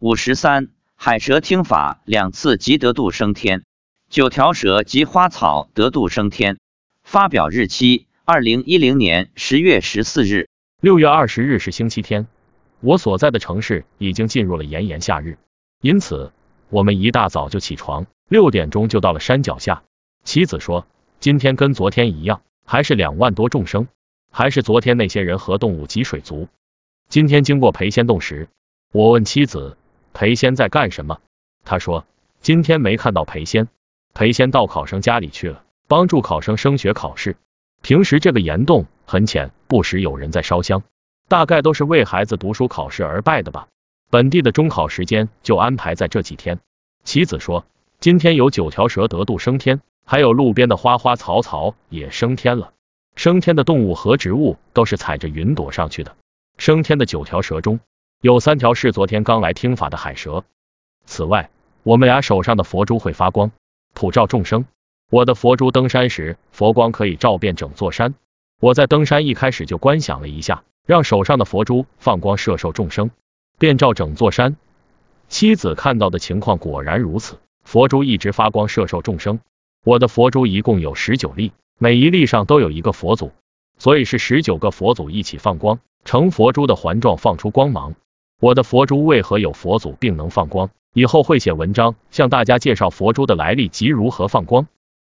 五十三，海蛇听法两次即得度升天，九条蛇及花草得度升天。发表日期：二零一零年十月十四日。六月二十日是星期天，我所在的城市已经进入了炎炎夏日，因此我们一大早就起床，六点钟就到了山脚下。妻子说，今天跟昨天一样，还是两万多众生，还是昨天那些人和动物及水族。今天经过裴仙洞时，我问妻子裴仙在干什么，他说今天没看到裴仙，裴仙到考生家里去了，帮助考生升学考试。平时这个岩洞很浅，不时有人在烧香，大概都是为孩子读书考试而拜的吧。本地的中考时间就安排在这几天。妻子说今天有九条蛇得度升天，还有路边的花花草草也升天了。升天的动物和植物都是踩着云朵上去的。升天的九条蛇中，有三条是昨天刚来听法的海蛇。此外，我们俩手上的佛珠会发光，普照众生。我的佛珠登山时，佛光可以照遍整座山。我在登山一开始就观想了一下，让手上的佛珠放光摄受众生，遍照整座山。妻子看到的情况果然如此，佛珠一直发光摄受众生。我的佛珠一共有十九粒，每一粒上都有一个佛祖，所以是十九个佛祖一起放光。成佛珠的环状放出光芒。我的佛珠为何有佛祖并能放光？以后会写文章向大家介绍佛珠的来历及如何放光。